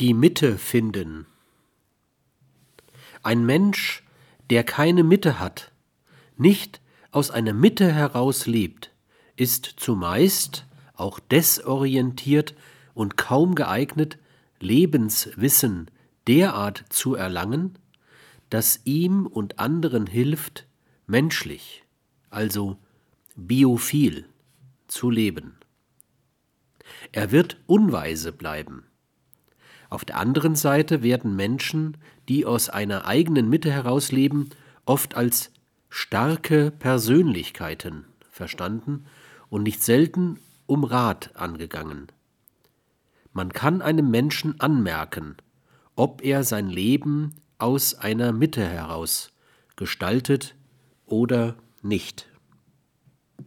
Die Mitte finden. Ein Mensch, der keine Mitte hat, nicht aus einer Mitte heraus lebt, ist zumeist auch desorientiert und kaum geeignet, Lebenswissen derart zu erlangen, das ihm und anderen hilft, menschlich, also biophil, zu leben. Er wird unweise bleiben. Auf der anderen Seite werden Menschen, die aus einer eigenen Mitte heraus leben, oft als starke Persönlichkeiten verstanden und nicht selten um Rat angegangen. Man kann einem Menschen anmerken, ob er sein Leben aus einer Mitte heraus gestaltet oder nicht.